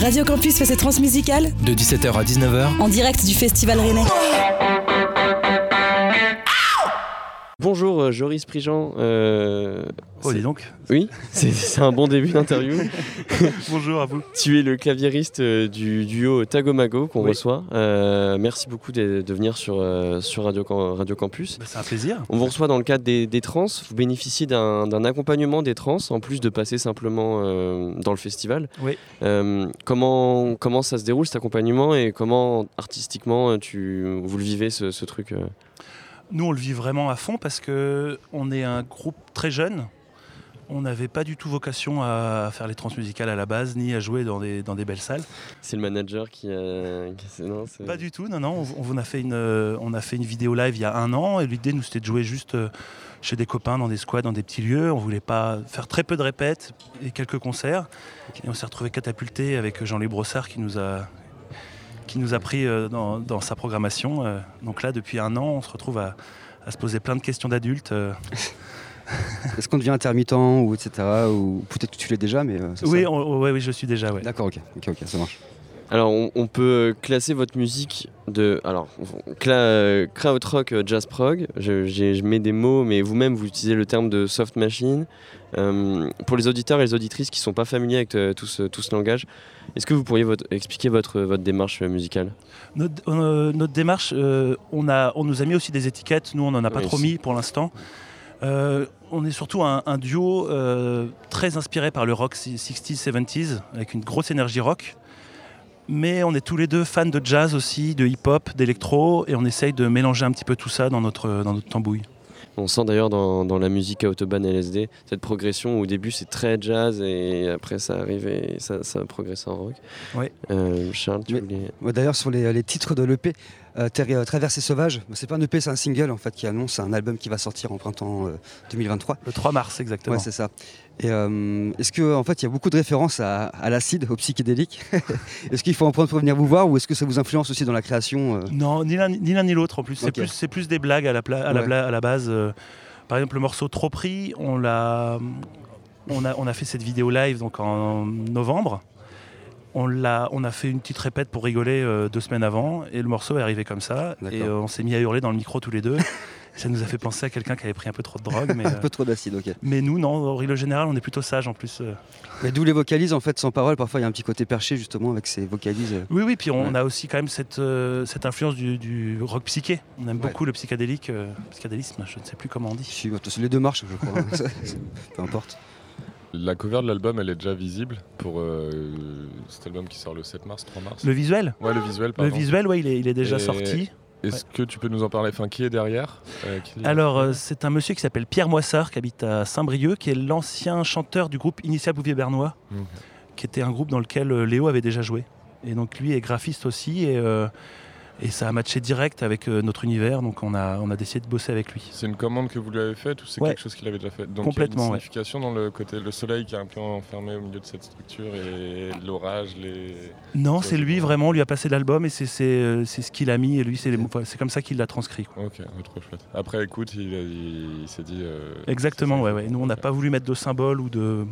Radio Campus fait ses transmusicales de 17h à 19h en direct du Festival Rennais. Bonjour euh, Joris Prigent. Euh, oh, dis donc. Oui, c'est un bon début d'interview. Bonjour à vous. Tu es le claviériste euh, du duo Tagomago qu'on reçoit. merci beaucoup de, venir sur, sur Radio, Radio Campus. Bah, c'est un plaisir. On vous reçoit dans le cadre des, des trans. Vous bénéficiez d'un accompagnement des trans en plus de passer simplement dans le festival. Oui. comment, comment ça se déroule cet accompagnement et comment artistiquement tu, vous le vivez ce, ce truc nous, on le vit vraiment à fond parce que on est un groupe très jeune. On n'avait pas du tout vocation à faire les transmusicales à la base, ni à jouer dans des, dans des belles salles. C'est le manager qui a... Non, pas du tout, non, non. On, a fait une, euh, on a fait une vidéo live il y a un an et l'idée, nous, c'était de jouer juste euh, chez des copains, dans des squads, dans des petits lieux. On voulait pas faire très peu de répètes et quelques concerts. Et on s'est retrouvé catapulté avec Jean-Louis Brossard qui nous a, qui nous a pris euh, dans, sa programmation. Euh. Donc là, depuis un an, on se retrouve à, se poser plein de questions d'adultes. Euh. Est-ce qu'on devient intermittent ou etc. Ou peut-être que tu l'es déjà, mais oui, oui, je suis déjà. Ouais. D'accord, ok, ok, ça marche. Alors, on, peut classer votre musique de. Alors, krautrock, jazz prog. Je, je, mets des mots, mais vous-même, vous utilisez le terme de soft machine. pour les auditeurs et les auditrices qui ne sont pas familiers avec tout ce, tout, ce, langage, est-ce que vous pourriez expliquer votre, votre démarche musicale? Notre, euh, démarche, euh, on, a, on nous a mis aussi des étiquettes. Nous, on n'en a pas trop mis pour l'instant. Euh, on est surtout un, duo très inspiré par le rock 60s, 70s, avec une grosse énergie rock. Mais on est tous les deux fans de jazz aussi, de hip-hop, d'électro, et on essaye de mélanger un petit peu tout ça dans notre, dans notre tambouille. On sent d'ailleurs dans, la musique Autobahn LSD cette progression où au début c'est très jazz et après ça arrive et ça, ça progresse en rock. Oui. Euh, Charles, tu voulais... D'ailleurs sur les, titres de l'EP, euh, euh, Traversée sauvage, c'est pas un EP, c'est un single en fait qui annonce un album qui va sortir en printemps 2023. Le 3 mars exactement. Ouais, c'est ça. Et euh, est-ce que en fait il y a beaucoup de références à, l'acide, au psychédélique Est-ce qu'il faut en prendre pour venir vous voir ou est-ce que ça vous influence aussi dans la création euh? Non, ni l'un ni l'autre en plus. C'est plus, des blagues à la, à la, à la base. Euh. par exemple, le morceau Trop pris, on l'a, on a, on a fait cette vidéo live donc en novembre. On, l'a, on a fait une petite répète pour rigoler deux semaines avant et le morceau est arrivé comme ça et on s'est mis à hurler dans le micro tous les deux. Ça nous a fait penser à quelqu'un qui avait pris un peu trop de drogue. Mais, un peu trop d'acide, ok. Mais nous, non, au règle générale, on est plutôt sage en plus. Euh. Mais d'où les vocalises, en fait, sans parole. Parfois, il y a un petit côté perché, justement, avec ces vocalises. Oui, oui, puis on a aussi quand même cette, euh, cette influence du, rock psyché. On aime beaucoup le psychédélique, euh, psychédélisme, je ne sais plus comment on dit. Si, les deux marches, je crois. Peu importe. La cover de l'album, elle est déjà visible pour cet album qui sort le 7 mars, 3 mars. Le visuel? Ouais, le visuel, pardon. Le visuel, ouais, il est, il est déjà sorti. Est-ce que tu peux nous en parler? Enfin, Qui est derrière euh, Alors, euh, c'est un monsieur qui s'appelle Pierre Moissard, qui habite à Saint-Brieuc, qui est l'ancien chanteur du groupe Initial Bouvier-Bernois, qui était un groupe dans lequel euh, Léo avait déjà joué. Et donc, lui est graphiste aussi. Et et ça a matché direct avec euh, notre univers, donc on a, on a décidé de bosser avec lui. C'est une commande que vous lui avez faite ou c'est quelque chose qu'il avait déjà fait? Donc, Complètement. Il y a une signification dans le côté le soleil qui est un peu enfermé au milieu de cette structure et l'orage, les. Non, c'est lui vraiment, on lui a passé l'album et c'est euh, ce qu'il a mis et lui c'est comme ça qu'il l'a transcrit. Ok, trop chouette. Après écoute, il, s'est dit. Euh, Exactement, ouais, ouais. Nous on n'a pas voulu mettre de symboles ou de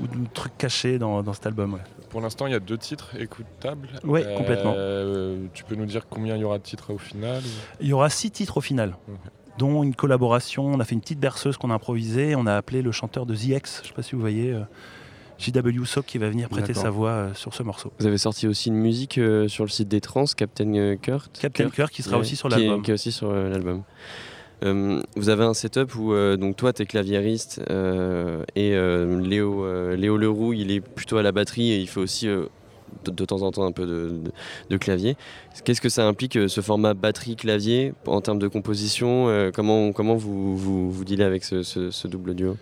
ou de trucs cachés dans, dans cet album. Pour l'instant, il y a deux titres écoutables. Oui, complètement. Euh, tu peux nous dire combien il y aura de titres au final Il y aura six titres au final. dont une collaboration. On a fait une petite berceuse qu'on a improvisée. On a appelé le chanteur de The X, je ne sais pas si vous voyez, euh, JW Sock, qui va venir prêter sa voix euh, sur ce morceau. Vous avez sorti aussi une musique sur le site des trans, Captain Kurt. Captain Kurt, qui sera aussi sur l'album. Qui est aussi sur l'album. Euh, vous avez un setup où euh, donc toi tu es claviériste euh, et Léo, Léo Leroux il est plutôt à la batterie et il fait aussi de, temps en temps un peu de, clavier. Qu'est-ce que ça implique ce format batterie-clavier en termes de composition comment, comment vous, vous, vous avec ce double duo?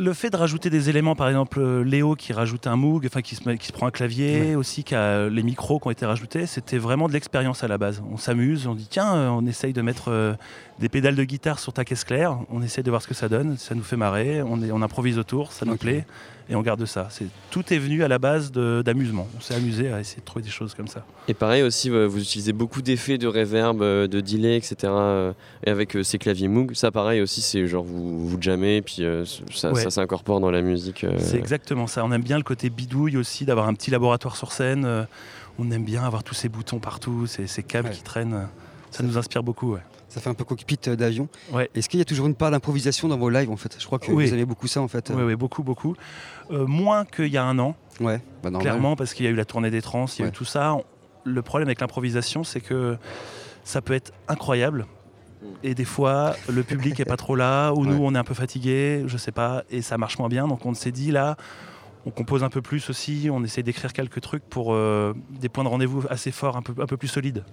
Le fait de rajouter des éléments, par exemple euh, Léo qui rajoute un Moog, enfin qui se, qui se prend un clavier, aussi qui a les micros qui ont été rajoutés, c'était vraiment de l'expérience à la base. On s'amuse, on dit tiens, euh, on essaye de mettre euh, des pédales de guitare sur ta caisse claire, on essaye de voir ce que ça donne, ça nous fait marrer, on, on improvise autour, ça nous plaît. Et on garde ça. C'est tout est venu à la base de- d'amusement. On s'est amusé à essayer de trouver des choses comme ça. Et pareil aussi, vous utilisez beaucoup d'effets de reverb, euh, de delay, etc. euh, Et avec euh, ces claviers Moog, ça pareil aussi, c'est genre vous, vous jammez, et puis ça, Ouais. ça s'incorpore dans la musique. C'est exactement ça. On aime bien le côté bidouille aussi, d'avoir un petit laboratoire sur scène. On aime bien avoir tous ces boutons partout, ces, ces câbles Ouais. qui traînent. Ça nous inspire beaucoup. ouais. Ça fait un peu cockpit euh, d'avion. Ouais. Est-ce qu'il y a toujours une part d'improvisation dans vos lives en fait? Je crois que Oui. vous avez beaucoup ça en fait. Oui, oui, beaucoup, beaucoup. Euh, moins qu'il y a un an, Ouais, bah, clairement, parce qu'il y a eu la tournée des trans, il y a eu Ouais. tout ça. Le problème avec l'improvisation, c'est que ça peut être incroyable. Et des fois, le public est pas trop là, ou nous, Ouais. on est un peu fatigué, je sais pas, et ça marche moins bien. Donc on s'est dit là, on compose un peu plus aussi, on essaie d'écrire quelques trucs pour euh, des points de rendez-vous assez forts, un peu, un peu plus solides.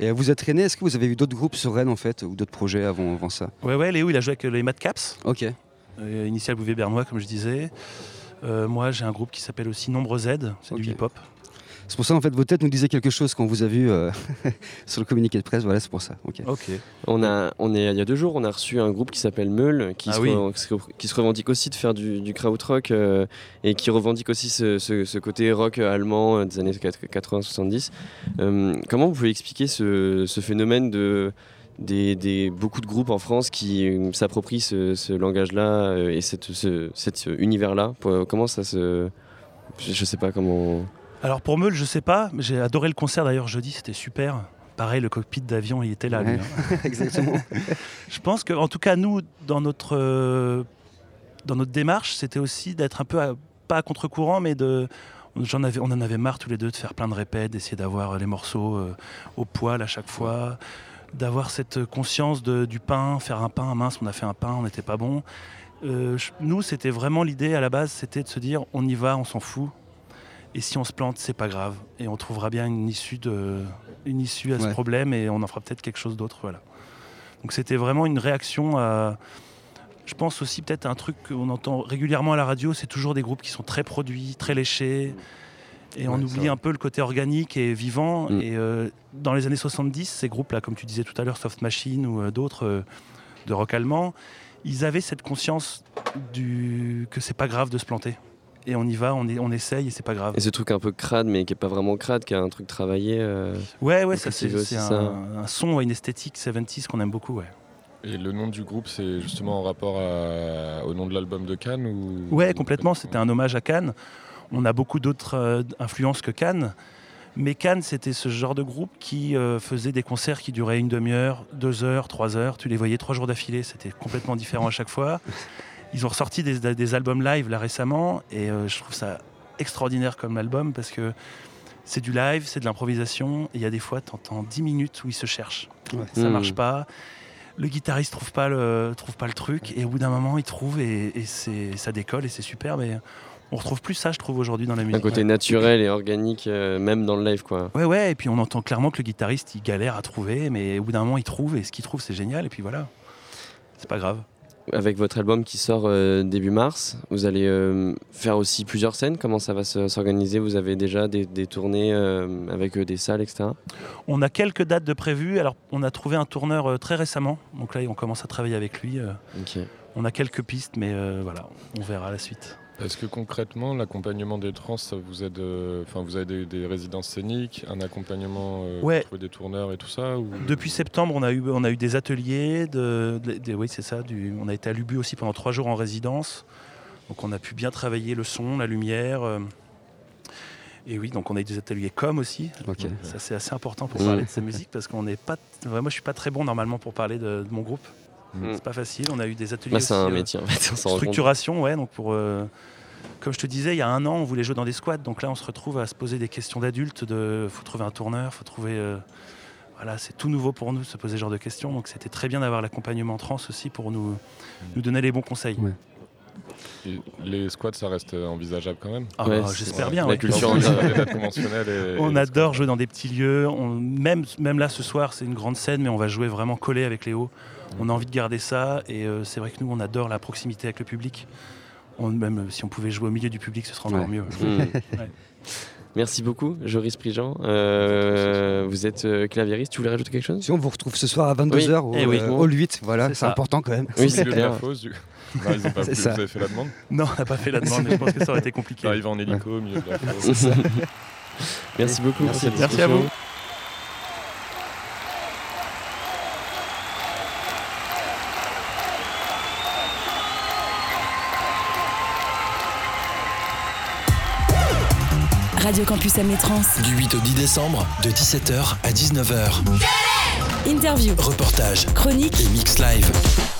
Et euh, vous êtes René, est-ce que vous avez eu d'autres groupes sur Rennes en fait ou d'autres projets avant, avant ça? Ouais, ouais, Léo, il a joué avec les Mad Caps, Ok. euh, initial Bouvier Bernois, comme je disais. Euh, moi, j'ai un groupe qui s'appelle aussi Nombre Z, c'est du hip-hop. C'est pour ça en fait vos têtes nous disaient quelque chose quand on vous a vu euh, sur le communiqué de presse. Voilà, c'est pour ça. Ok. On a, on est, il y a deux jours, on a reçu un groupe qui s'appelle Meul, qui, Ah se oui. qui revendique aussi de faire du, du krautrock euh, et qui revendique aussi ce, ce- ce côté rock allemand euh, des années 80-70. Euh, comment vous pouvez expliquer ce, ce phénomène de des, des- beaucoup de groupes en France qui s'approprient ce, ce langage-là et cette, ce, cet univers-là? Comment ça se, je, je sais pas comment. Alors pour Meul, je sais pas, mais j'ai adoré le concert d'ailleurs jeudi, c'était super. Pareil, le cockpit d'avion, il était là. lui, hein. Exactement. Je pense que, en tout cas, nous, dans notre, euh, dans notre démarche, c'était aussi d'être un peu, à- pas à contre-courant, mais de. J'en avais, on en avait marre tous les deux de faire plein de répètes, d'essayer d'avoir les morceaux euh, au poil à chaque fois, d'avoir cette conscience de- du pain, faire un pain, mince, on a fait un pain, on n'était pas bon. Euh, nous, c'était vraiment l'idée à la base, c'était de se dire on y va, on s'en fout. Et si on se plante, c'est pas grave. Et on trouvera bien une issue, de, une issue à ce problème et on en fera peut-être quelque chose d'autre. Voilà. Donc c'était vraiment une réaction à. Je pense aussi peut-être à un truc qu'on entend régulièrement à la radio, c'est toujours des groupes qui sont très produits, très léchés. Et on Ouais, oublie un peu le côté organique et vivant. Mm. Et euh, dans les années 70, ces groupes-là, comme tu disais tout à l'heure, Soft Machine ou euh, d'autres euh, de rock allemand, ils avaient cette conscience du... que c'est pas grave de se planter. Et on y va, on, est- on essaye et c'est pas grave. Et ce truc un peu crade, mais qui est pas vraiment crade, qui a un truc travaillé. euh, Ouais, ouais, ça c'est un, un son, une esthétique 70s qu'on aime beaucoup. Ouais, Et le nom du groupe, c'est justement en rapport à- au nom de l'album de Cannes ou... ouais complètement. C'était un hommage à Cannes. On a beaucoup d'autres euh, influences que Cannes. Mais Cannes, c'était ce genre de groupe qui euh, faisait des concerts qui duraient une demi-heure, deux heures, trois heures. Tu les voyais trois jours d'affilée. C'était complètement différent à chaque fois. Ils ont ressorti des, des albums live là récemment. Et euh, je trouve ça extraordinaire comme album parce que c'est du live, c'est de l'improvisation. Et il y a des fois, tu entends 10 minutes où ils se cherchent. Ouais. ça Hmm. marche pas. Le guitariste trouve pas le trouve pas le truc et au bout d'un moment il trouve et, et c'est ça décolle et c'est super mais on retrouve plus ça je trouve aujourd'hui dans la musique. un côté naturel et organique, euh, même dans le live, quoi. Ouais ouais et puis on entend clairement que le guitariste il galère à trouver mais au bout d'un moment il trouve et ce qu'il trouve c'est génial et puis voilà. C'est pas grave. Avec votre album qui sort euh, début mars, vous allez euh, faire aussi plusieurs scènes. Comment ça va se- s'organiser? Vous avez déjà des, des tournées euh, avec des salles, etc. On a quelques dates de prévues. Alors on a trouvé un tourneur très récemment donc là on commence à travailler avec lui. on a quelques pistes mais voilà on verra la suite. Est-ce que concrètement, l'accompagnement des trans, ça vous aide euh, Enfin, vous avez des, des résidences scéniques, un accompagnement euh, Ouais. pour trouver des tourneurs et tout ça ou... Depuis septembre, on a eu, on a eu des ateliers. De, de- de- oui, c'est ça. Du, on a été à Lubu aussi pendant trois jours en résidence. Donc, on a pu bien travailler le son, la lumière. euh, et oui, donc on a eu des ateliers com aussi. Ça, c'est assez important pour parler de sa musique parce qu'on n'est pas. ouais, moi, je suis pas très bon normalement pour parler de, de mon groupe. Mmh. C'est pas facile. On a eu des ateliers. Bah, c'est aussi, un euh, métier, en fait. On s'en rend compte. Structuration, ouais. Donc pour, euh, comme je te disais, il y a un an, on voulait jouer dans des squats. Donc là, on se retrouve à se poser des questions d'adultes. De, faut trouver un tourneur, faut trouver. euh, voilà, c'est tout nouveau pour nous de se poser ce genre de questions. Donc c'était très bien d'avoir l'accompagnement trans aussi pour nous, nous donner les bons conseils. Ouais. Et les squats, ça reste envisageable quand même? Ah, Ouais, bah, J'espère bien. La ouais. culture et- On et adore jouer dans des petits lieux. On- même, même là ce soir, c'est une grande scène, mais on va jouer vraiment collé avec Léo. On a envie de garder ça. Et euh, c'est vrai que nous, on adore la proximité avec le public. On- même si on pouvait jouer au milieu du public, ce serait encore Ouais. mieux. Mmh. Merci beaucoup, Joris Prigent. Euh, vous êtes euh, claviériste, tu voulais rajouter quelque chose? Si on vous retrouve ce soir à 22h au, Eh oui. euh, Hall 8, voilà, C'est important quand même. Oui, c'est clair. Non, ils ont pas ça. Vous avez fait la demande Non, on n'a pas fait la demande, mais je pense que ça aurait été compliqué. J'arrive en hélico au milieu de la fosse. Merci beaucoup Merci. pour cette Merci à vous. Radio Campus Amnétrans. Du 8 au 10 décembre, de 17h à 19h. Interview, Reportage chronique, et mix live.